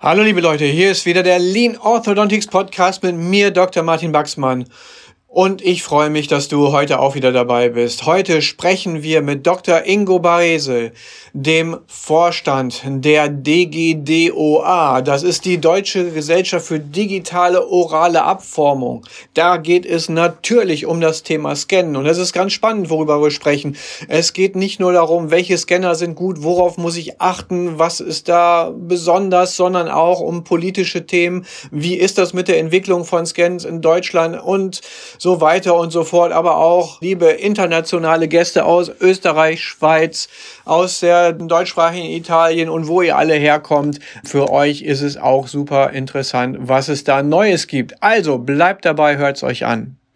Hallo liebe Leute, hier ist wieder der Lean Orthodontics Podcast mit mir, Dr. Martin Baxmann. Und ich freue mich, dass du heute auch wieder dabei bist. Heute sprechen wir mit Dr. Ingo Barese, dem Vorstand der DGDOA. Das ist die Deutsche Gesellschaft für digitale orale Abformung. Da geht es natürlich um das Thema Scannen. Und es ist ganz spannend, worüber wir sprechen. Es geht nicht nur darum, welche Scanner sind gut, worauf muss ich achten, was ist da besonders, sondern auch um politische Themen. Wie ist das mit der Entwicklung von Scans in Deutschland und so weiter und so fort, aber auch liebe internationale Gäste aus Österreich, Schweiz, aus der deutschsprachigen Italien und wo ihr alle herkommt. Für euch ist es auch super interessant, was es da Neues gibt. Also bleibt dabei, hört's euch an.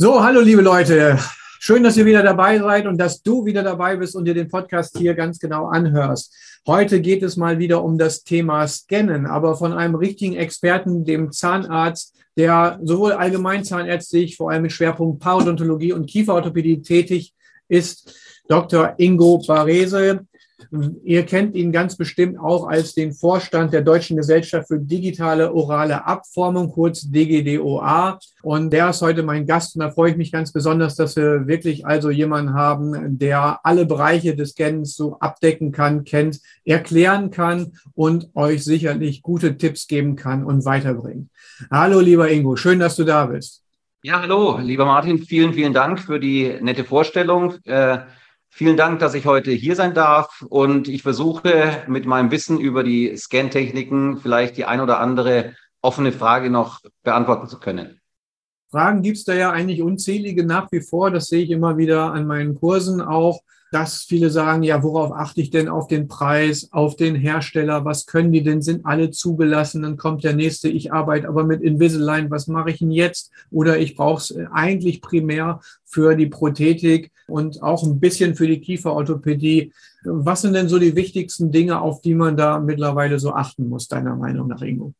So, hallo liebe Leute. Schön, dass ihr wieder dabei seid und dass du wieder dabei bist und dir den Podcast hier ganz genau anhörst. Heute geht es mal wieder um das Thema Scannen, aber von einem richtigen Experten, dem Zahnarzt, der sowohl allgemeinzahnärztlich, vor allem mit Schwerpunkt Parodontologie und Kieferorthopädie tätig ist, Dr. Ingo Barese. Ihr kennt ihn ganz bestimmt auch als den Vorstand der Deutschen Gesellschaft für digitale orale Abformung, kurz DGDOA. Und der ist heute mein Gast und da freue ich mich ganz besonders, dass wir wirklich also jemanden haben, der alle Bereiche des Scans so abdecken kann, kennt, erklären kann und euch sicherlich gute Tipps geben kann und weiterbringt. Hallo, lieber Ingo, schön, dass du da bist. Ja, hallo, lieber Martin, vielen, vielen Dank für die nette Vorstellung. Äh, Vielen Dank, dass ich heute hier sein darf und ich versuche mit meinem Wissen über die Scan-Techniken vielleicht die ein oder andere offene Frage noch beantworten zu können. Fragen gibt es da ja eigentlich unzählige nach wie vor. Das sehe ich immer wieder an meinen Kursen auch, dass viele sagen, ja, worauf achte ich denn auf den Preis, auf den Hersteller, was können die denn, sind alle zugelassen, dann kommt der nächste, ich arbeite aber mit Invisalign, was mache ich denn jetzt? Oder ich brauche es eigentlich primär für die Prothetik und auch ein bisschen für die Kieferorthopädie. Was sind denn so die wichtigsten Dinge, auf die man da mittlerweile so achten muss, deiner Meinung nach, Ingo?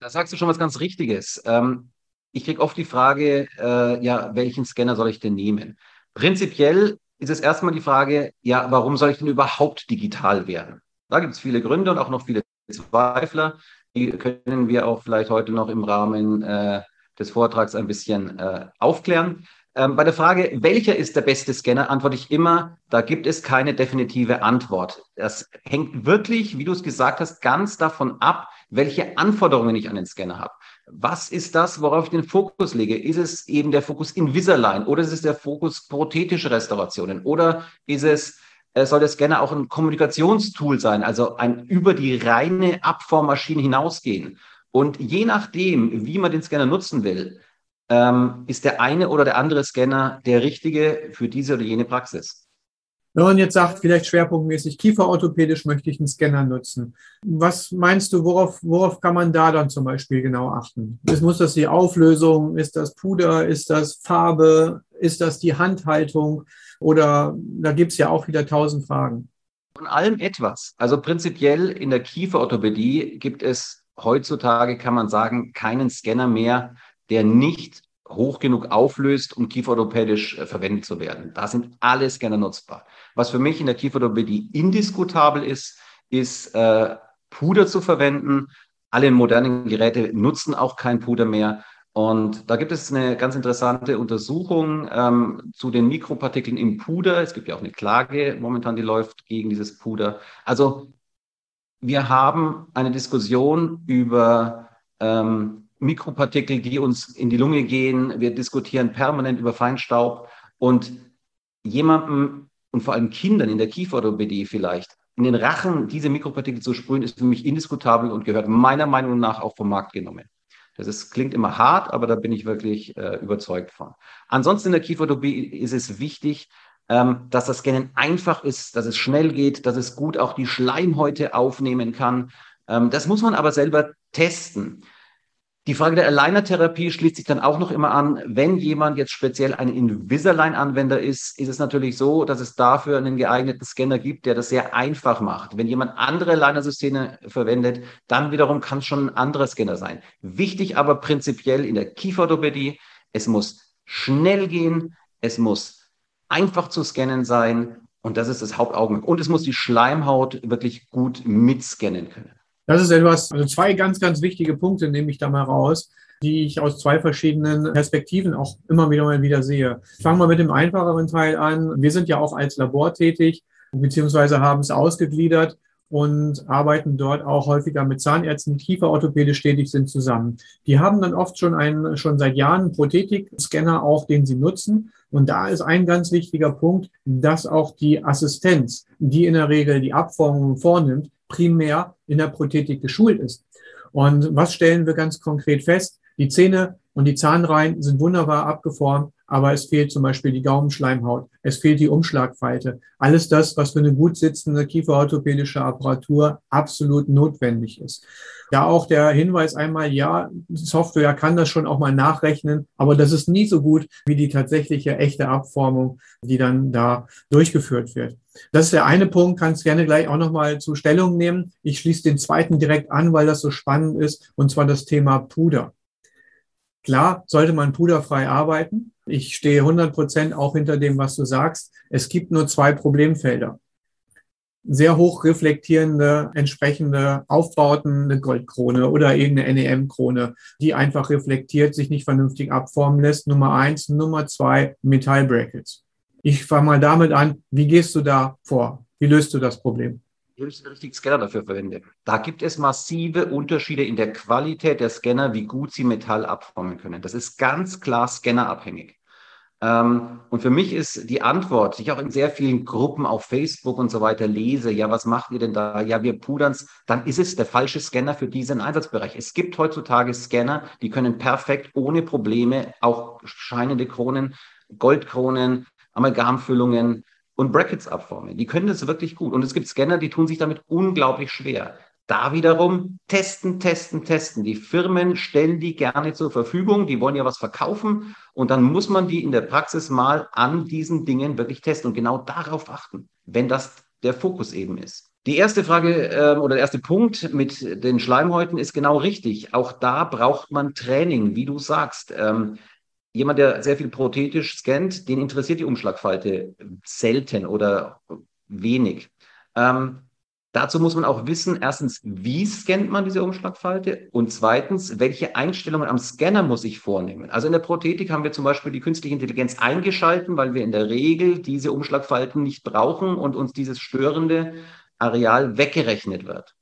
Da sagst du schon was ganz Richtiges. Ähm, ich kriege oft die Frage, äh, ja, welchen Scanner soll ich denn nehmen? Prinzipiell ist es erstmal die Frage, ja, warum soll ich denn überhaupt digital werden? Da gibt es viele Gründe und auch noch viele Zweifler. Die können wir auch vielleicht heute noch im Rahmen äh, des Vortrags ein bisschen äh, aufklären. Ähm, bei der Frage, welcher ist der beste Scanner, antworte ich immer, da gibt es keine definitive Antwort. Das hängt wirklich, wie du es gesagt hast, ganz davon ab, welche Anforderungen ich an den Scanner habe. Was ist das, worauf ich den Fokus lege? Ist es eben der Fokus Invisalign oder ist es der Fokus prothetische Restaurationen oder ist es äh, soll der Scanner auch ein Kommunikationstool sein, also ein über die reine Abformmaschine hinausgehen. Und je nachdem, wie man den Scanner nutzen will, ähm, ist der eine oder der andere Scanner der richtige für diese oder jene Praxis. Wenn man jetzt sagt, vielleicht schwerpunktmäßig kieferorthopädisch möchte ich einen Scanner nutzen. Was meinst du, worauf, worauf kann man da dann zum Beispiel genau achten? Ist, muss das die Auflösung? Ist das Puder? Ist das Farbe? Ist das die Handhaltung? Oder da gibt es ja auch wieder tausend Fragen. Von allem etwas. Also prinzipiell in der Kieferorthopädie gibt es heutzutage, kann man sagen, keinen Scanner mehr, der nicht hoch genug auflöst, um kieferorthopädisch äh, verwendet zu werden. Da sind alle Scanner nutzbar. Was für mich in der Kieferorthopädie indiskutabel ist, ist äh, Puder zu verwenden. Alle modernen Geräte nutzen auch kein Puder mehr. Und da gibt es eine ganz interessante Untersuchung ähm, zu den Mikropartikeln im Puder. Es gibt ja auch eine Klage momentan, die läuft gegen dieses Puder. Also wir haben eine Diskussion über ähm, Mikropartikel, die uns in die Lunge gehen. Wir diskutieren permanent über Feinstaub. Und jemandem und vor allem Kindern in der Kieferorthopädie vielleicht in den Rachen diese Mikropartikel zu sprühen, ist für mich indiskutabel und gehört meiner Meinung nach auch vom Markt genommen. Das ist, klingt immer hart, aber da bin ich wirklich äh, überzeugt von. Ansonsten in der Kieferorthopädie ist es wichtig, ähm, dass das Scannen einfach ist, dass es schnell geht, dass es gut auch die Schleimhäute aufnehmen kann. Ähm, das muss man aber selber testen. Die Frage der Aligner-Therapie schließt sich dann auch noch immer an. Wenn jemand jetzt speziell ein Invisalign-Anwender ist, ist es natürlich so, dass es dafür einen geeigneten Scanner gibt, der das sehr einfach macht. Wenn jemand andere Aligner-Systeme verwendet, dann wiederum kann es schon ein anderer Scanner sein. Wichtig aber prinzipiell in der Kieferorthopädie, es muss schnell gehen, es muss einfach zu scannen sein und das ist das Hauptaugenmerk. Und es muss die Schleimhaut wirklich gut mitscannen können. Das ist etwas, also zwei ganz, ganz wichtige Punkte nehme ich da mal raus, die ich aus zwei verschiedenen Perspektiven auch immer wieder mal wieder sehe. Fangen wir mit dem einfacheren Teil an. Wir sind ja auch als Labor tätig, beziehungsweise haben es ausgegliedert und arbeiten dort auch häufiger mit Zahnärzten, die kieferorthopädisch tätig sind, zusammen. Die haben dann oft schon einen, schon seit Jahren Prothetik-Scanner auch, den sie nutzen. Und da ist ein ganz wichtiger Punkt, dass auch die Assistenz, die in der Regel die Abformungen vornimmt, primär in der Prothetik geschult ist. Und was stellen wir ganz konkret fest? Die Zähne und die Zahnreihen sind wunderbar abgeformt, aber es fehlt zum Beispiel die Gaumenschleimhaut, es fehlt die Umschlagfalte. Alles das, was für eine gut sitzende kieferorthopädische Apparatur absolut notwendig ist. Ja, auch der Hinweis einmal, ja, Software kann das schon auch mal nachrechnen, aber das ist nie so gut wie die tatsächliche echte Abformung, die dann da durchgeführt wird. Das ist der eine Punkt, kannst gerne gleich auch nochmal zur Stellung nehmen. Ich schließe den zweiten direkt an, weil das so spannend ist, und zwar das Thema Puder. Klar sollte man puderfrei arbeiten. Ich stehe 100 Prozent auch hinter dem, was du sagst. Es gibt nur zwei Problemfelder sehr hoch reflektierende, entsprechende Aufbauten, eine Goldkrone oder irgendeine NEM-Krone, die einfach reflektiert, sich nicht vernünftig abformen lässt. Nummer eins. Nummer zwei, Metallbrackets. Ich fange mal damit an. Wie gehst du da vor? Wie löst du das Problem? Ich den richtigen Scanner dafür verwende. Da gibt es massive Unterschiede in der Qualität der Scanner, wie gut sie Metall abformen können. Das ist ganz klar scannerabhängig. Ähm, und für mich ist die Antwort, die ich auch in sehr vielen Gruppen auf Facebook und so weiter lese, ja, was macht ihr denn da? Ja, wir pudern's, dann ist es der falsche Scanner für diesen Einsatzbereich. Es gibt heutzutage Scanner, die können perfekt ohne Probleme auch scheinende Kronen, Goldkronen, Amalgamfüllungen und Brackets abformen. Die können das wirklich gut. Und es gibt Scanner, die tun sich damit unglaublich schwer. Da wiederum testen, testen, testen. Die Firmen stellen die gerne zur Verfügung, die wollen ja was verkaufen und dann muss man die in der Praxis mal an diesen Dingen wirklich testen und genau darauf achten, wenn das der Fokus eben ist. Die erste Frage äh, oder der erste Punkt mit den Schleimhäuten ist genau richtig. Auch da braucht man Training, wie du sagst. Ähm, jemand, der sehr viel prothetisch scannt, den interessiert die Umschlagfalte selten oder wenig. Ähm, Dazu muss man auch wissen, erstens, wie scannt man diese Umschlagfalte und zweitens, welche Einstellungen am Scanner muss ich vornehmen. Also in der Prothetik haben wir zum Beispiel die künstliche Intelligenz eingeschalten, weil wir in der Regel diese Umschlagfalten nicht brauchen und uns dieses störende Areal weggerechnet wird.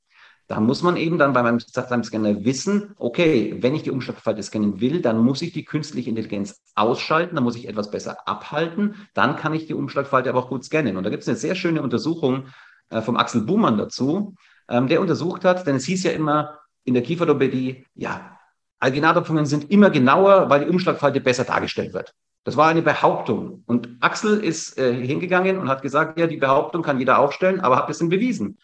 Da muss man eben dann bei meinem, Scanner wissen, okay, wenn ich die Umschlagfalte scannen will, dann muss ich die künstliche Intelligenz ausschalten, dann muss ich etwas besser abhalten, dann kann ich die Umschlagfalte aber auch gut scannen. Und da gibt es eine sehr schöne Untersuchung äh, vom Axel Buhmann dazu, ähm, der untersucht hat, denn es hieß ja immer in der Kieferorthopädie, ja, Alginatopfungen sind immer genauer, weil die Umschlagfalte besser dargestellt wird. Das war eine Behauptung. Und Axel ist äh, hingegangen und hat gesagt, ja, die Behauptung kann jeder aufstellen, aber habt ihr es denn bewiesen?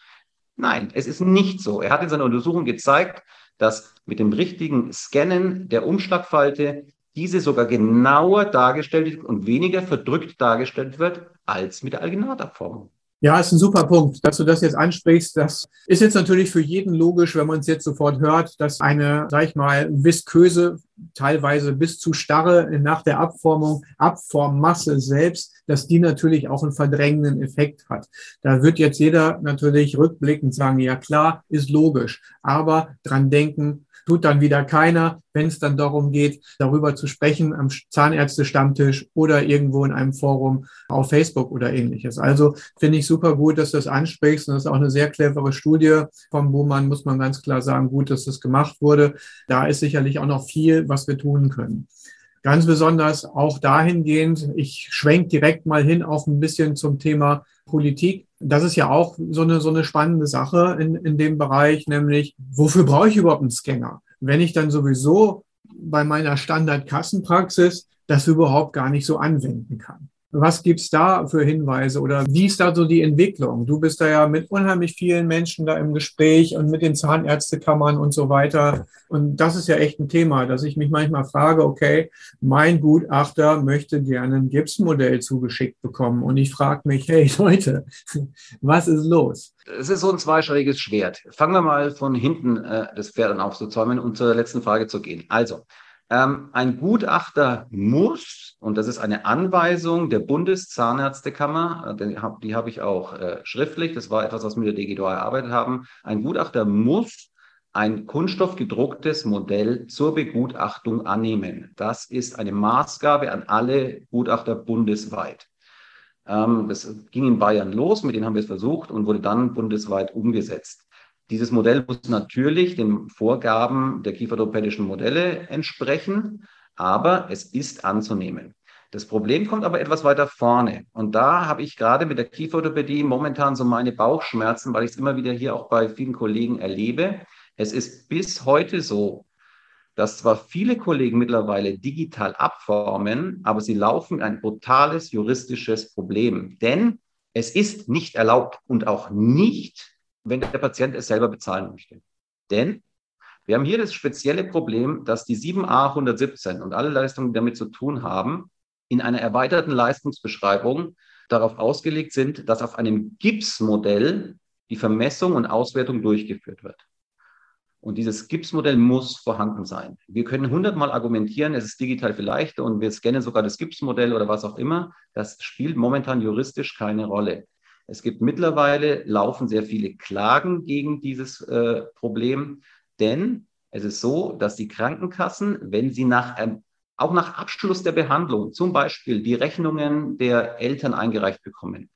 Nein, es ist nicht so. Er hat in seiner Untersuchung gezeigt, dass mit dem richtigen Scannen der Umschlagfalte diese sogar genauer dargestellt und weniger verdrückt dargestellt wird als mit der Alginatabformung. Ja, ist ein super Punkt, dass du das jetzt ansprichst. Das ist jetzt natürlich für jeden logisch, wenn man es jetzt sofort hört, dass eine, sag ich mal, visköse, teilweise bis zu starre nach der Abformung, Abformmasse selbst, dass die natürlich auch einen verdrängenden Effekt hat. Da wird jetzt jeder natürlich rückblickend sagen, ja klar, ist logisch, aber dran denken, tut dann wieder keiner, wenn es dann darum geht, darüber zu sprechen am Zahnärztestammtisch oder irgendwo in einem Forum auf Facebook oder ähnliches. Also finde ich super gut, dass du das ansprichst. Und das ist auch eine sehr clevere Studie vom Buhmann, muss man ganz klar sagen, gut, dass das gemacht wurde. Da ist sicherlich auch noch viel, was wir tun können. Ganz besonders auch dahingehend, ich schwenke direkt mal hin auf ein bisschen zum Thema Politik. Das ist ja auch so eine, so eine spannende Sache in, in dem Bereich, nämlich, wofür brauche ich überhaupt einen Scanner? Wenn ich dann sowieso bei meiner Standardkassenpraxis das überhaupt gar nicht so anwenden kann. Was gibt's da für Hinweise oder wie ist da so die Entwicklung? Du bist da ja mit unheimlich vielen Menschen da im Gespräch und mit den Zahnärztekammern und so weiter. Und das ist ja echt ein Thema, dass ich mich manchmal frage, okay, mein Gutachter möchte gerne ein Gipsmodell zugeschickt bekommen. Und ich frage mich, hey Leute, was ist los? Es ist so ein zweischneidiges Schwert. Fangen wir mal von hinten äh, das Pferd aufzuzäumen und zur letzten Frage zu gehen. Also, ähm, ein Gutachter muss, und das ist eine Anweisung der Bundeszahnärztekammer, äh, die habe hab ich auch äh, schriftlich, das war etwas, was wir mit der DGDO erarbeitet haben, ein Gutachter muss ein kunststoffgedrucktes Modell zur Begutachtung annehmen. Das ist eine Maßgabe an alle Gutachter bundesweit. Ähm, das ging in Bayern los, mit denen haben wir es versucht und wurde dann bundesweit umgesetzt. Dieses Modell muss natürlich den Vorgaben der kieferorthopädischen Modelle entsprechen, aber es ist anzunehmen. Das Problem kommt aber etwas weiter vorne. Und da habe ich gerade mit der Kieferorthopädie momentan so meine Bauchschmerzen, weil ich es immer wieder hier auch bei vielen Kollegen erlebe. Es ist bis heute so, dass zwar viele Kollegen mittlerweile digital abformen, aber sie laufen ein brutales juristisches Problem. Denn es ist nicht erlaubt und auch nicht wenn der Patient es selber bezahlen möchte. Denn wir haben hier das spezielle Problem, dass die 7a 117 und alle Leistungen, die damit zu tun haben, in einer erweiterten Leistungsbeschreibung darauf ausgelegt sind, dass auf einem Gipsmodell die Vermessung und Auswertung durchgeführt wird. Und dieses Gipsmodell muss vorhanden sein. Wir können hundertmal argumentieren, es ist digital vielleicht und wir scannen sogar das Gipsmodell oder was auch immer. Das spielt momentan juristisch keine Rolle. Es gibt mittlerweile, laufen sehr viele Klagen gegen dieses äh, Problem, denn es ist so, dass die Krankenkassen, wenn sie nach, ähm, auch nach Abschluss der Behandlung zum Beispiel die Rechnungen der Eltern eingereicht bekommen,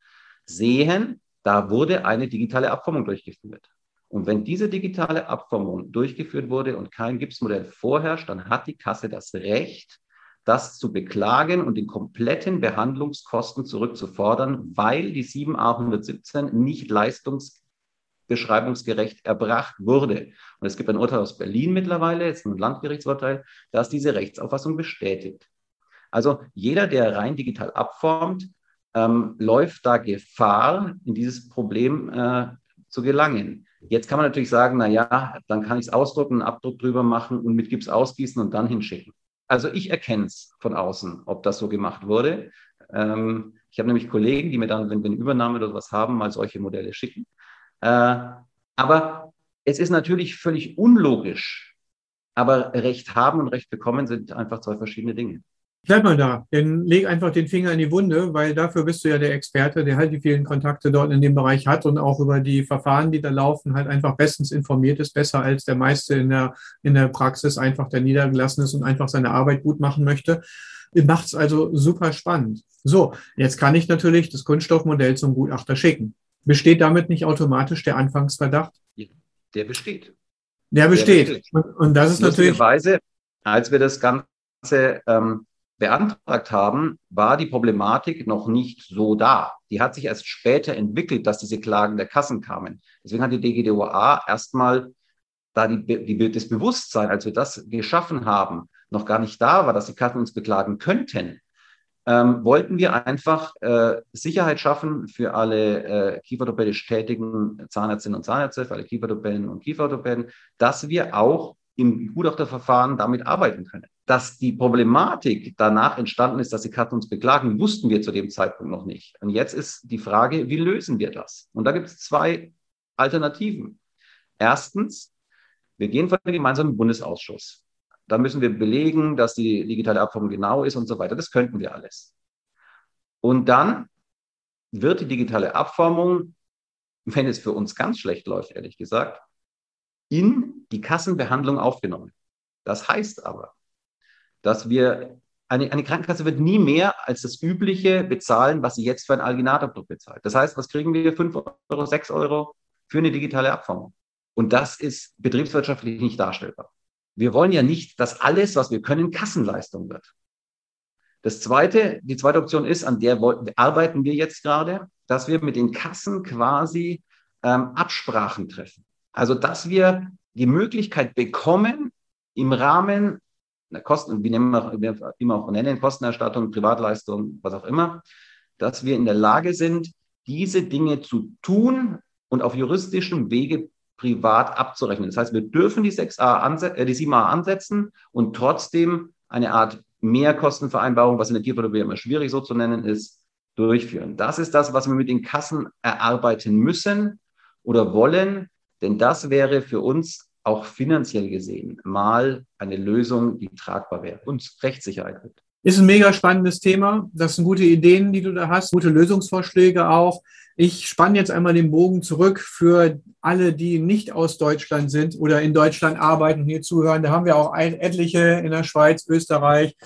sehen, da wurde eine digitale Abformung durchgeführt. Und wenn diese digitale Abformung durchgeführt wurde und kein Gipsmodell vorherrscht, dann hat die Kasse das Recht, das zu beklagen und die kompletten Behandlungskosten zurückzufordern, weil die 7a117 nicht leistungsbeschreibungsgerecht erbracht wurde. Und es gibt ein Urteil aus Berlin mittlerweile, jetzt ein Landgerichtsurteil, das diese Rechtsauffassung bestätigt. Also jeder, der rein digital abformt, ähm, läuft da Gefahr, in dieses Problem äh, zu gelangen. Jetzt kann man natürlich sagen, na ja, dann kann ich es ausdrucken, einen Abdruck drüber machen und mit Gips ausgießen und dann hinschicken. Also ich erkenne es von außen, ob das so gemacht wurde. Ähm, ich habe nämlich Kollegen, die mir dann, wenn wir eine Übernahme oder was haben, mal solche Modelle schicken. Äh, aber es ist natürlich völlig unlogisch. Aber Recht haben und Recht bekommen sind einfach zwei verschiedene Dinge. Bleib mal da, denn leg einfach den Finger in die Wunde, weil dafür bist du ja der Experte, der halt die vielen Kontakte dort in dem Bereich hat und auch über die Verfahren, die da laufen, halt einfach bestens informiert ist, besser als der meiste in der, in der Praxis einfach der niedergelassen ist und einfach seine Arbeit gut machen möchte. Macht es also super spannend. So, jetzt kann ich natürlich das Kunststoffmodell zum Gutachter schicken. Besteht damit nicht automatisch der Anfangsverdacht? Der besteht. Der besteht. Der besteht. Und, das ist natürlich. Als wir das Ganze ähm, beantragt haben, war die Problematik noch nicht so da. Die hat sich erst später entwickelt, dass diese Klagen der Kassen kamen. Deswegen hat die DGDOA erstmal da die, die, das Bewusstsein, als wir das geschaffen haben, noch gar nicht da war, dass die Kassen uns beklagen könnten, ähm, wollten wir einfach äh, Sicherheit schaffen für alle äh, kieferorthopädisch tätigen Zahnärztinnen und Zahnärzte, für alle Kieferorthopäden und Kieferorthopäden, dass wir auch im Gutachterverfahren damit arbeiten können. Dass die Problematik danach entstanden ist, dass die Karten uns beklagen, wussten wir zu dem Zeitpunkt noch nicht. Und jetzt ist die Frage, wie lösen wir das? Und da gibt es zwei Alternativen. Erstens, wir gehen vor den gemeinsamen Bundesausschuss. Da müssen wir belegen, dass die digitale Abformung genau ist und so weiter. Das könnten wir alles. Und dann wird die digitale Abformung, wenn es für uns ganz schlecht läuft, ehrlich gesagt, in die Kassenbehandlung aufgenommen. Das heißt aber, dass wir eine, eine Krankenkasse wird nie mehr als das Übliche bezahlen, was sie jetzt für ein Alginatorprodukt bezahlt. Das heißt, was kriegen wir? 5 Euro, 6 Euro für eine digitale Abformung. Und das ist betriebswirtschaftlich nicht darstellbar. Wir wollen ja nicht, dass alles, was wir können, Kassenleistung wird. Das zweite, die zweite Option ist, an der arbeiten wir jetzt gerade, dass wir mit den Kassen quasi ähm, Absprachen treffen. Also, dass wir die Möglichkeit bekommen, im Rahmen Kosten, wie wir immer auch nennen, Kostenerstattung, Privatleistung, was auch immer, dass wir in der Lage sind, diese Dinge zu tun und auf juristischem Wege privat abzurechnen. Das heißt, wir dürfen die, 6a äh, die 7a ansetzen und trotzdem eine Art Mehrkostenvereinbarung, was in der Tierfotografie immer schwierig so zu nennen ist, durchführen. Das ist das, was wir mit den Kassen erarbeiten müssen oder wollen, denn das wäre für uns auch finanziell gesehen mal eine Lösung, die tragbar wäre und Rechtssicherheit gibt. Ist ein mega spannendes Thema. Das sind gute Ideen, die du da hast, gute Lösungsvorschläge auch. Ich spanne jetzt einmal den Bogen zurück für alle, die nicht aus Deutschland sind oder in Deutschland arbeiten und hier zuhören. Da haben wir auch etliche in der Schweiz, Österreich,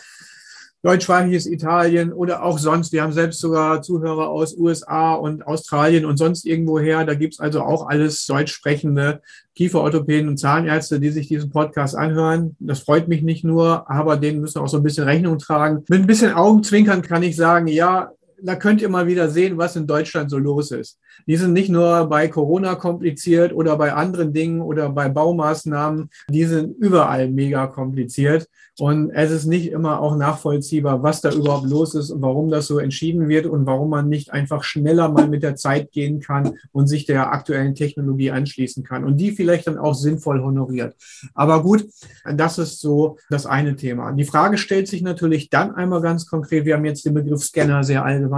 deutschsprachiges Italien oder auch sonst. Wir haben selbst sogar Zuhörer aus USA und Australien und sonst irgendwoher. Da gibt's also auch alles deutsch sprechende Kieferorthopäden und Zahnärzte, die sich diesen Podcast anhören. Das freut mich nicht nur, aber denen müssen auch so ein bisschen Rechnung tragen. Mit ein bisschen Augenzwinkern kann ich sagen, ja, da könnt ihr mal wieder sehen, was in Deutschland so los ist. Die sind nicht nur bei Corona kompliziert oder bei anderen Dingen oder bei Baumaßnahmen, die sind überall mega kompliziert. Und es ist nicht immer auch nachvollziehbar, was da überhaupt los ist und warum das so entschieden wird und warum man nicht einfach schneller mal mit der Zeit gehen kann und sich der aktuellen Technologie anschließen kann und die vielleicht dann auch sinnvoll honoriert. Aber gut, das ist so das eine Thema. Die Frage stellt sich natürlich dann einmal ganz konkret. Wir haben jetzt den Begriff Scanner sehr allgemein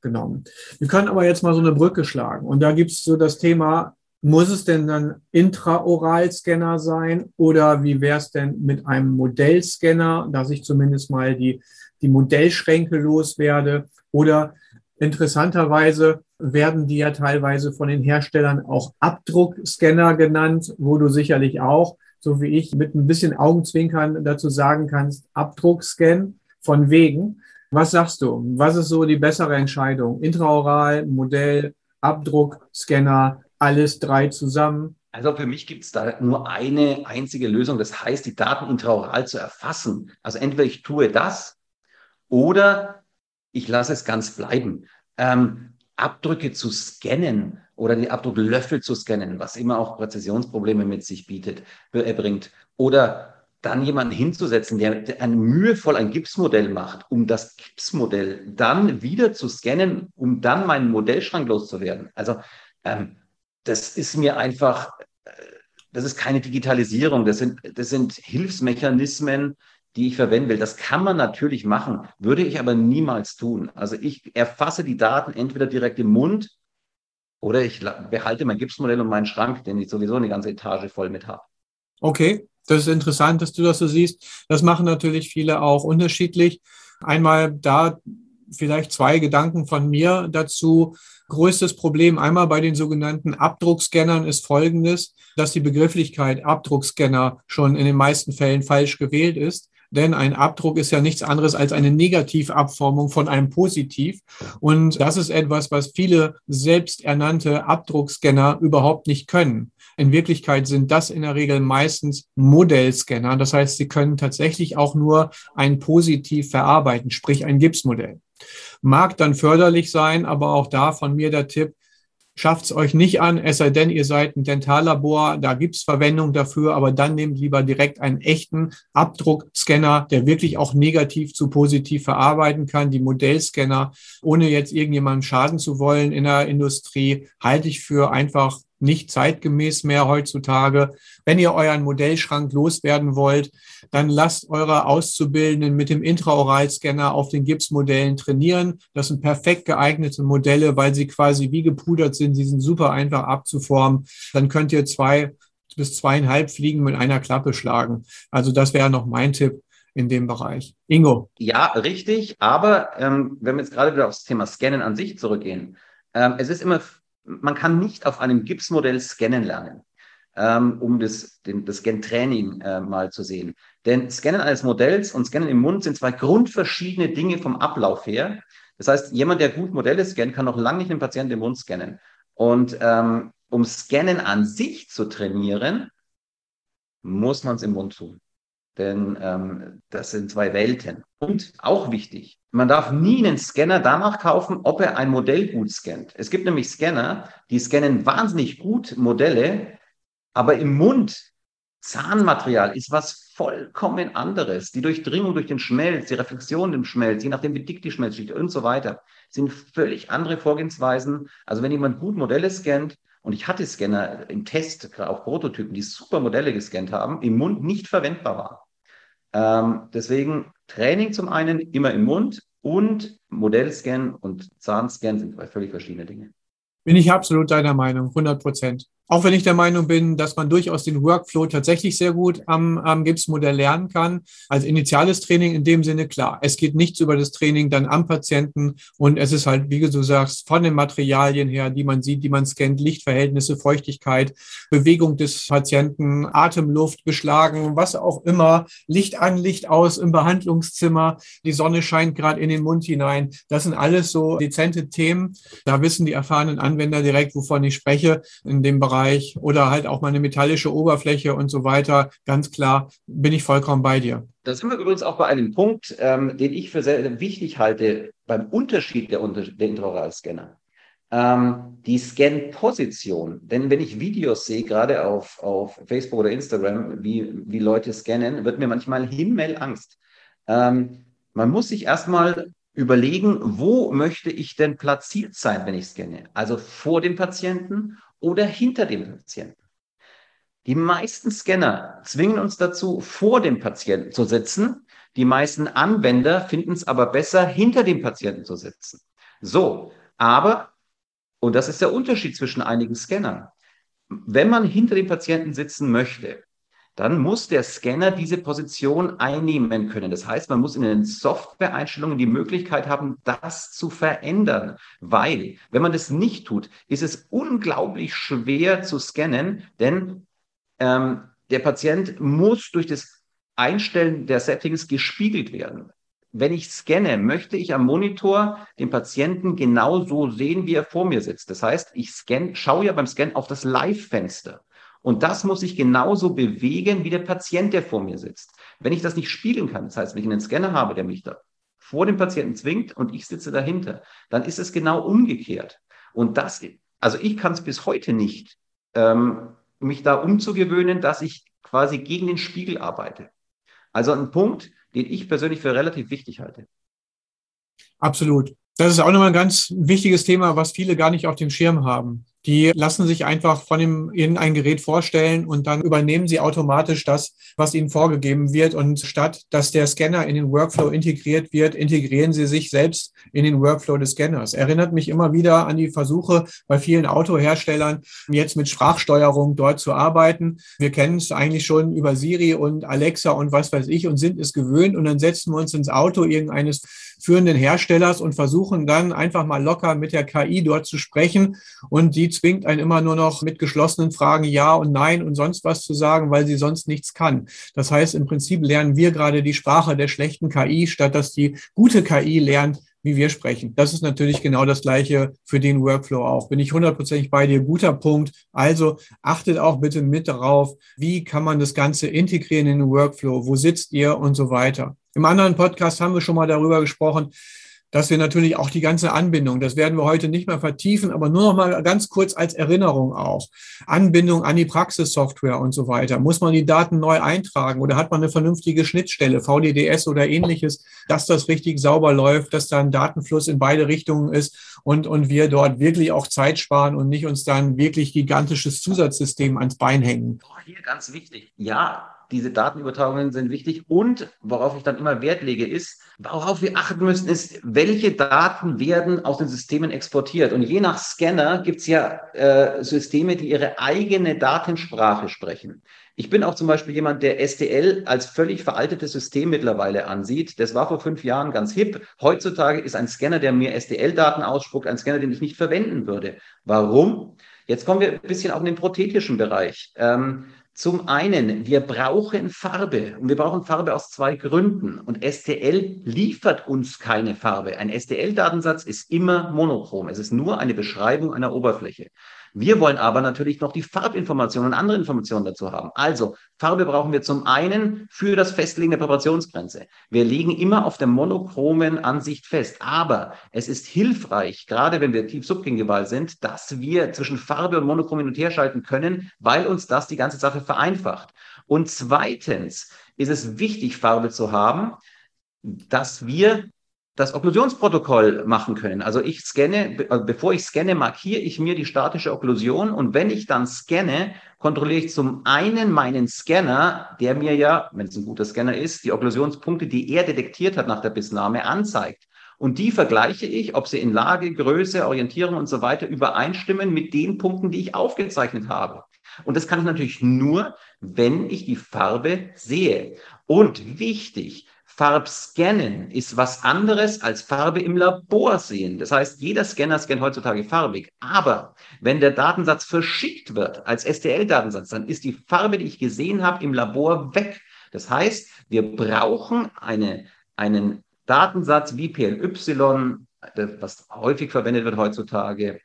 genommen. Wir können aber jetzt mal so eine Brücke schlagen. Und da gibt es so das Thema, muss es denn dann Intraoral-Scanner sein oder wie wäre es denn mit einem Modellscanner, dass ich zumindest mal die, die Modellschränke loswerde? Oder interessanterweise werden die ja teilweise von den Herstellern auch Abdruckscanner genannt, wo du sicherlich auch, so wie ich, mit ein bisschen Augenzwinkern dazu sagen kannst, Abdruckscan von wegen. Was sagst du? Was ist so die bessere Entscheidung? Intraoral, Modell, Abdruck, Scanner, alles drei zusammen? Also für mich gibt es da nur eine einzige Lösung. Das heißt, die Daten intraoral zu erfassen. Also entweder ich tue das oder ich lasse es ganz bleiben. Ähm, Abdrücke zu scannen oder die Abdrucklöffel zu scannen, was immer auch Präzisionsprobleme mit sich bietet, bringt. Oder dann jemanden hinzusetzen, der, ein mühevoll ein Gipsmodell macht, um das Gipsmodell dann wieder zu scannen, um dann meinen Modellschrank loszuwerden. Also ähm, das ist mir einfach, äh, das ist keine Digitalisierung, das sind, das sind Hilfsmechanismen, die ich verwenden will. Das kann man natürlich machen, würde ich aber niemals tun. Also ich erfasse die Daten entweder direkt im Mund oder ich behalte mein Gipsmodell und meinen Schrank, den ich sowieso eine ganze Etage voll mit habe. Okay, das ist interessant, dass du das so siehst. Das machen natürlich viele auch unterschiedlich. Einmal da vielleicht zwei Gedanken von mir dazu. Größtes Problem einmal bei den sogenannten Abdruckscannern ist folgendes, dass die Begrifflichkeit Abdruckscanner schon in den meisten Fällen falsch gewählt ist. Denn ein Abdruck ist ja nichts anderes als eine Negativabformung von einem Positiv. Und das ist etwas, was viele selbsternannte Abdruckscanner überhaupt nicht können. In Wirklichkeit sind das in der Regel meistens Modellscanner. Das heißt, sie können tatsächlich auch nur ein Positiv verarbeiten, sprich ein Gipsmodell. Mag dann förderlich sein, aber auch da von mir der Tipp, schafft es euch nicht an, es sei denn, ihr seid ein Dentallabor, da gibt es Verwendung dafür, aber dann nehmt lieber direkt einen echten Abdruckscanner, der wirklich auch negativ zu positiv verarbeiten kann. Die Modellscanner, ohne jetzt irgendjemandem schaden zu wollen in der Industrie, halte ich für einfach nicht zeitgemäß mehr heutzutage. Wenn ihr euren Modellschrank loswerden wollt, dann lasst eure Auszubildenden mit dem Intraoralscanner auf den Gipsmodellen trainieren. Das sind perfekt geeignete Modelle, weil sie quasi wie gepudert sind. Sie sind super einfach abzuformen. Dann könnt ihr zwei bis zweieinhalb Fliegen mit einer Klappe schlagen. Also das wäre noch mein Tipp in dem Bereich. Ingo. Ja, richtig. Aber ähm, wenn wir jetzt gerade wieder aufs Thema Scannen an sich zurückgehen, ähm, es ist immer man kann nicht auf einem Gipsmodell scannen lernen, ähm, um das, den, das Scan-Training äh, mal zu sehen. Denn Scannen eines Modells und Scannen im Mund sind zwei grundverschiedene Dinge vom Ablauf her. Das heißt, jemand, der gut Modelle scannt, kann noch lange nicht den Patienten im Mund scannen. Und ähm, um Scannen an sich zu trainieren, muss man es im Mund tun. Denn ähm, das sind zwei Welten. Und auch wichtig, man darf nie einen Scanner danach kaufen, ob er ein Modell gut scannt. Es gibt nämlich Scanner, die scannen wahnsinnig gut Modelle, aber im Mund, Zahnmaterial ist was vollkommen anderes. Die Durchdringung durch den Schmelz, die Reflexion im Schmelz, je nachdem wie dick die Schmelzschicht und so weiter. sind völlig andere Vorgehensweisen. Also wenn jemand gut Modelle scannt, und ich hatte Scanner im Test, auch Prototypen, die super Modelle gescannt haben, im Mund nicht verwendbar waren. Ähm, deswegen Training zum einen immer im Mund und Modellscan und Zahnscan sind zwei völlig verschiedene Dinge. Bin ich absolut deiner Meinung, 100 Prozent. Auch wenn ich der Meinung bin, dass man durchaus den Workflow tatsächlich sehr gut am, am Gipsmodell lernen kann. Als initiales Training in dem Sinne klar. Es geht nichts über das Training dann am Patienten und es ist halt, wie du sagst, von den Materialien her, die man sieht, die man scannt, Lichtverhältnisse, Feuchtigkeit, Bewegung des Patienten, Atemluft, Beschlagen, was auch immer, Licht an, Licht aus im Behandlungszimmer, die Sonne scheint gerade in den Mund hinein. Das sind alles so dezente Themen. Da wissen die erfahrenen Anwender direkt, wovon ich spreche in dem Bereich Bereich oder halt auch mal eine metallische Oberfläche und so weiter. Ganz klar, bin ich vollkommen bei dir. Da sind wir übrigens auch bei einem Punkt, ähm, den ich für sehr wichtig halte beim Unterschied der, der Intraoralscanner. Ähm, die Scan-Position. Denn wenn ich Videos sehe, gerade auf, auf Facebook oder Instagram, wie, wie Leute scannen, wird mir manchmal Himmelangst. Ähm, man muss sich erstmal überlegen, wo möchte ich denn platziert sein, wenn ich scanne? Also vor dem Patienten oder hinter dem Patienten. Die meisten Scanner zwingen uns dazu, vor dem Patienten zu sitzen. Die meisten Anwender finden es aber besser, hinter dem Patienten zu sitzen. So, aber, und das ist der Unterschied zwischen einigen Scannern, wenn man hinter dem Patienten sitzen möchte, dann muss der Scanner diese Position einnehmen können. Das heißt, man muss in den Software-Einstellungen die Möglichkeit haben, das zu verändern. Weil, wenn man das nicht tut, ist es unglaublich schwer zu scannen, denn ähm, der Patient muss durch das Einstellen der Settings gespiegelt werden. Wenn ich scanne, möchte ich am Monitor den Patienten genauso sehen, wie er vor mir sitzt. Das heißt, ich scan, schaue ja beim Scan auf das Live-Fenster. Und das muss sich genauso bewegen wie der Patient, der vor mir sitzt. Wenn ich das nicht spiegeln kann, das heißt, wenn ich einen Scanner habe, der mich da vor dem Patienten zwingt und ich sitze dahinter, dann ist es genau umgekehrt. Und das, also ich kann es bis heute nicht, ähm, mich da umzugewöhnen, dass ich quasi gegen den Spiegel arbeite. Also ein Punkt, den ich persönlich für relativ wichtig halte. Absolut. Das ist auch nochmal ein ganz wichtiges Thema, was viele gar nicht auf dem Schirm haben. Die lassen sich einfach von dem, ihnen ein Gerät vorstellen und dann übernehmen sie automatisch das, was ihnen vorgegeben wird. Und statt dass der Scanner in den Workflow integriert wird, integrieren sie sich selbst in den Workflow des Scanners. Erinnert mich immer wieder an die Versuche bei vielen Autoherstellern, jetzt mit Sprachsteuerung dort zu arbeiten. Wir kennen es eigentlich schon über Siri und Alexa und was weiß ich und sind es gewöhnt. Und dann setzen wir uns ins Auto irgendeines führenden Herstellers und versuchen dann einfach mal locker mit der KI dort zu sprechen und die zwingt einen immer nur noch mit geschlossenen Fragen Ja und Nein und sonst was zu sagen, weil sie sonst nichts kann. Das heißt, im Prinzip lernen wir gerade die Sprache der schlechten KI, statt dass die gute KI lernt, wie wir sprechen. Das ist natürlich genau das Gleiche für den Workflow auch. Bin ich hundertprozentig bei dir. Guter Punkt. Also achtet auch bitte mit darauf, wie kann man das Ganze integrieren in den Workflow? Wo sitzt ihr und so weiter? Im anderen Podcast haben wir schon mal darüber gesprochen, dass wir natürlich auch die ganze Anbindung, das werden wir heute nicht mehr vertiefen, aber nur noch mal ganz kurz als Erinnerung auch. Anbindung an die Praxissoftware und so weiter. Muss man die Daten neu eintragen oder hat man eine vernünftige Schnittstelle, VDDS oder ähnliches, dass das richtig sauber läuft, dass da ein Datenfluss in beide Richtungen ist und, und wir dort wirklich auch Zeit sparen und nicht uns dann wirklich gigantisches Zusatzsystem ans Bein hängen. Hier ganz wichtig. Ja, diese Datenübertragungen sind wichtig. Und worauf ich dann immer Wert lege, ist, worauf wir achten müssen, ist, welche Daten werden aus den Systemen exportiert. Und je nach Scanner gibt es ja äh, Systeme, die ihre eigene Datensprache sprechen. Ich bin auch zum Beispiel jemand, der STL als völlig veraltetes System mittlerweile ansieht. Das war vor fünf Jahren ganz hip. Heutzutage ist ein Scanner, der mir STL-Daten ausspuckt, ein Scanner, den ich nicht verwenden würde. Warum? Jetzt kommen wir ein bisschen auch in den prothetischen Bereich. Ähm, zum einen, wir brauchen Farbe und wir brauchen Farbe aus zwei Gründen. Und STL liefert uns keine Farbe. Ein STL-Datensatz ist immer monochrom. Es ist nur eine Beschreibung einer Oberfläche. Wir wollen aber natürlich noch die Farbinformationen und andere Informationen dazu haben. Also Farbe brauchen wir zum einen für das Festlegen der Präparationsgrenze. Wir legen immer auf der monochromen Ansicht fest. Aber es ist hilfreich, gerade wenn wir tief subgingival sind, dass wir zwischen Farbe und Monochrom hin und her schalten können, weil uns das die ganze Sache vereinfacht. Und zweitens ist es wichtig, Farbe zu haben, dass wir das Okklusionsprotokoll machen können. Also ich scanne, also bevor ich scanne, markiere ich mir die statische Okklusion und wenn ich dann scanne, kontrolliere ich zum einen meinen Scanner, der mir ja, wenn es ein guter Scanner ist, die Okklusionspunkte, die er detektiert hat nach der Bissnahme, anzeigt. Und die vergleiche ich, ob sie in Lage, Größe, Orientierung und so weiter übereinstimmen mit den Punkten, die ich aufgezeichnet habe. Und das kann ich natürlich nur, wenn ich die Farbe sehe. Und wichtig, Farbscannen ist was anderes als Farbe im Labor sehen. Das heißt, jeder Scanner scannt heutzutage farbig. Aber wenn der Datensatz verschickt wird als STL-Datensatz, dann ist die Farbe, die ich gesehen habe, im Labor weg. Das heißt, wir brauchen eine, einen Datensatz wie PLY, was häufig verwendet wird heutzutage,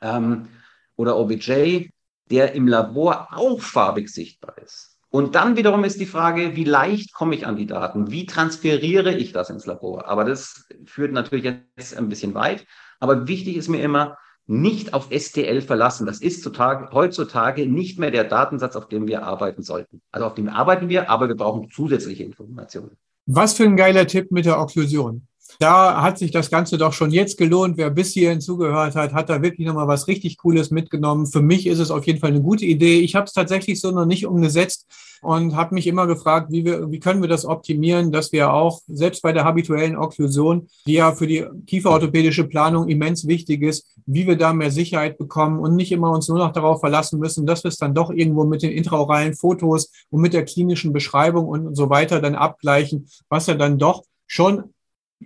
ähm, oder OBJ, der im Labor auch farbig sichtbar ist. Und dann wiederum ist die Frage, wie leicht komme ich an die Daten? Wie transferiere ich das ins Labor? Aber das führt natürlich jetzt ein bisschen weit. Aber wichtig ist mir immer, nicht auf STL verlassen. Das ist zutage, heutzutage nicht mehr der Datensatz, auf dem wir arbeiten sollten. Also auf dem arbeiten wir, aber wir brauchen zusätzliche Informationen. Was für ein geiler Tipp mit der Okklusion. Da hat sich das Ganze doch schon jetzt gelohnt. Wer bis hierhin zugehört hat, hat da wirklich nochmal was richtig Cooles mitgenommen. Für mich ist es auf jeden Fall eine gute Idee. Ich habe es tatsächlich so noch nicht umgesetzt und habe mich immer gefragt, wie, wir, wie können wir das optimieren, dass wir auch selbst bei der habituellen Okklusion, die ja für die kieferorthopädische Planung immens wichtig ist, wie wir da mehr Sicherheit bekommen und nicht immer uns nur noch darauf verlassen müssen, dass wir es dann doch irgendwo mit den intraoralen Fotos und mit der klinischen Beschreibung und so weiter dann abgleichen, was ja dann doch schon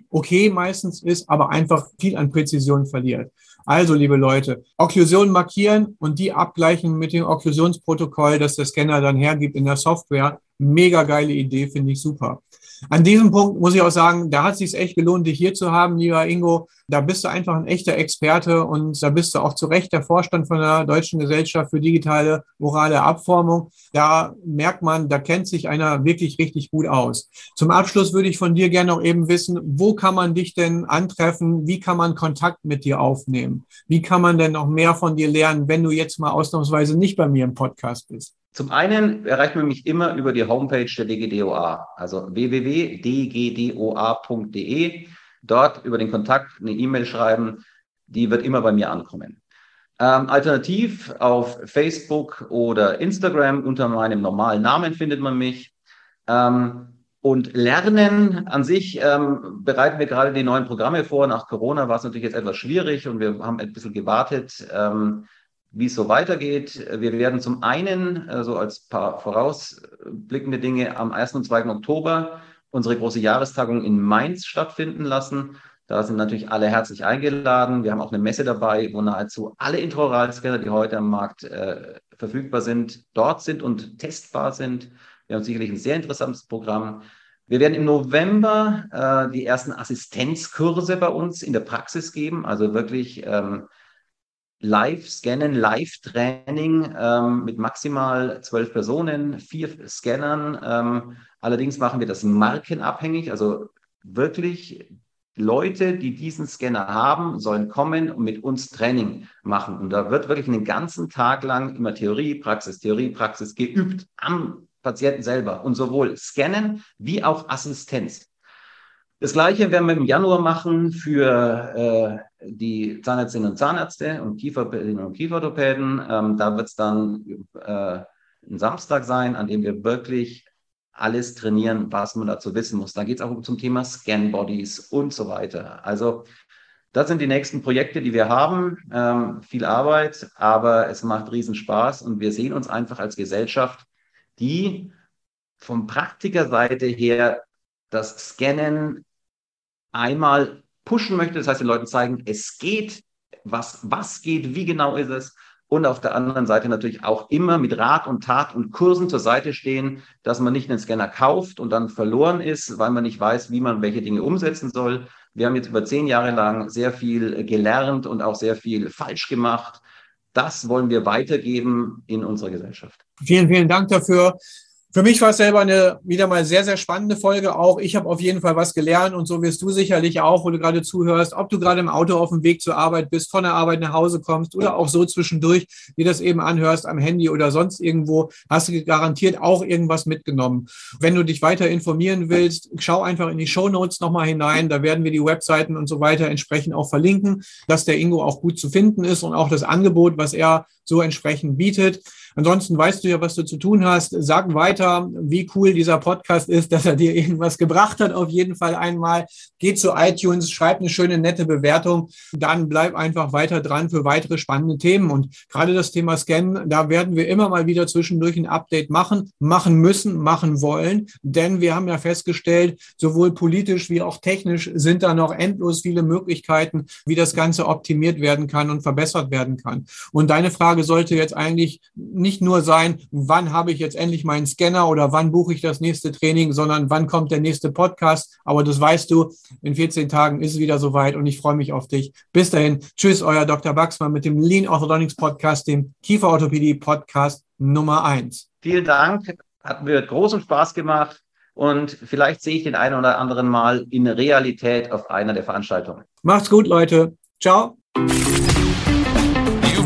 okay meistens ist, aber einfach viel an Präzision verliert. Also, liebe Leute, Okklusion markieren und die abgleichen mit dem Okklusionsprotokoll, das der Scanner dann hergibt in der Software. Mega geile Idee, finde ich super. An diesem Punkt muss ich auch sagen, da hat es sich echt gelohnt, dich hier zu haben, lieber Ingo. Da bist du einfach ein echter Experte und da bist du auch zu Recht der Vorstand von der Deutschen Gesellschaft für digitale orale Abformung. Da merkt man, da kennt sich einer wirklich richtig gut aus. Zum Abschluss würde ich von dir gerne noch eben wissen, wo kann man dich denn antreffen? Wie kann man Kontakt mit dir aufnehmen? Wie kann man denn noch mehr von dir lernen, wenn du jetzt mal ausnahmsweise nicht bei mir im Podcast bist? Zum einen erreicht man mich immer über die Homepage der DGDOA, also www.dgdoa.de. Dort über den Kontakt eine E-Mail schreiben, die wird immer bei mir ankommen. Ähm, alternativ auf Facebook oder Instagram unter meinem normalen Namen findet man mich. Ähm, und Lernen an sich ähm, bereiten wir gerade die neuen Programme vor. Nach Corona war es natürlich jetzt etwas schwierig und wir haben ein bisschen gewartet. Ähm, wie es so weitergeht. Wir werden zum einen, so also als paar vorausblickende Dinge, am 1. und 2. Oktober unsere große Jahrestagung in Mainz stattfinden lassen. Da sind natürlich alle herzlich eingeladen. Wir haben auch eine Messe dabei, wo nahezu alle Intraoral-Scanner, die heute am Markt äh, verfügbar sind, dort sind und testbar sind. Wir haben sicherlich ein sehr interessantes Programm. Wir werden im November äh, die ersten Assistenzkurse bei uns in der Praxis geben, also wirklich ähm, Live-Scannen, Live-Training ähm, mit maximal zwölf Personen, vier Scannern. Ähm, allerdings machen wir das markenabhängig, also wirklich Leute, die diesen Scanner haben, sollen kommen und mit uns Training machen. Und da wird wirklich einen ganzen Tag lang immer Theorie, Praxis, Theorie, Praxis geübt am Patienten selber und sowohl Scannen wie auch Assistenz. Das Gleiche werden wir im Januar machen für äh, die Zahnärztinnen und Zahnärzte und Kieferorthopädinnen und Kieferorthopäden. Ähm, da wird es dann äh, ein Samstag sein, an dem wir wirklich alles trainieren, was man dazu wissen muss. Da geht es auch zum Thema Scan-Bodies und so weiter. Also das sind die nächsten Projekte, die wir haben. Ähm, viel Arbeit, aber es macht riesen Spaß und wir sehen uns einfach als Gesellschaft, die vom Praktikerseite her das Scannen einmal pushen möchte, das heißt den Leuten zeigen, es geht, was, was geht, wie genau ist es und auf der anderen Seite natürlich auch immer mit Rat und Tat und Kursen zur Seite stehen, dass man nicht einen Scanner kauft und dann verloren ist, weil man nicht weiß, wie man welche Dinge umsetzen soll. Wir haben jetzt über zehn Jahre lang sehr viel gelernt und auch sehr viel falsch gemacht. Das wollen wir weitergeben in unserer Gesellschaft. Vielen, vielen Dank dafür. Für mich war es selber eine wieder mal sehr, sehr spannende Folge auch. Ich habe auf jeden Fall was gelernt und so wirst du sicherlich auch, wo du gerade zuhörst, ob du gerade im Auto auf dem Weg zur Arbeit bist, von der Arbeit nach Hause kommst oder auch so zwischendurch, wie das eben anhörst am Handy oder sonst irgendwo, hast du garantiert auch irgendwas mitgenommen. Wenn du dich weiter informieren willst, schau einfach in die Show Notes nochmal hinein. Da werden wir die Webseiten und so weiter entsprechend auch verlinken, dass der Ingo auch gut zu finden ist und auch das Angebot, was er so entsprechend bietet. Ansonsten weißt du ja, was du zu tun hast. Sag weiter, wie cool dieser Podcast ist, dass er dir irgendwas gebracht hat. Auf jeden Fall einmal. Geh zu iTunes, schreib eine schöne, nette Bewertung. Dann bleib einfach weiter dran für weitere spannende Themen. Und gerade das Thema Scan, da werden wir immer mal wieder zwischendurch ein Update machen, machen müssen, machen wollen. Denn wir haben ja festgestellt, sowohl politisch wie auch technisch sind da noch endlos viele Möglichkeiten, wie das Ganze optimiert werden kann und verbessert werden kann. Und deine Frage sollte jetzt eigentlich nicht nur sein, wann habe ich jetzt endlich meinen Scanner oder wann buche ich das nächste Training, sondern wann kommt der nächste Podcast. Aber das weißt du, in 14 Tagen ist es wieder soweit und ich freue mich auf dich. Bis dahin, tschüss, euer Dr. Baxmann mit dem Lean Orthodontics Podcast, dem Kieferorthopädie Podcast Nummer eins. Vielen Dank, hat mir großen Spaß gemacht und vielleicht sehe ich den einen oder anderen mal in Realität auf einer der Veranstaltungen. Macht's gut, Leute. Ciao.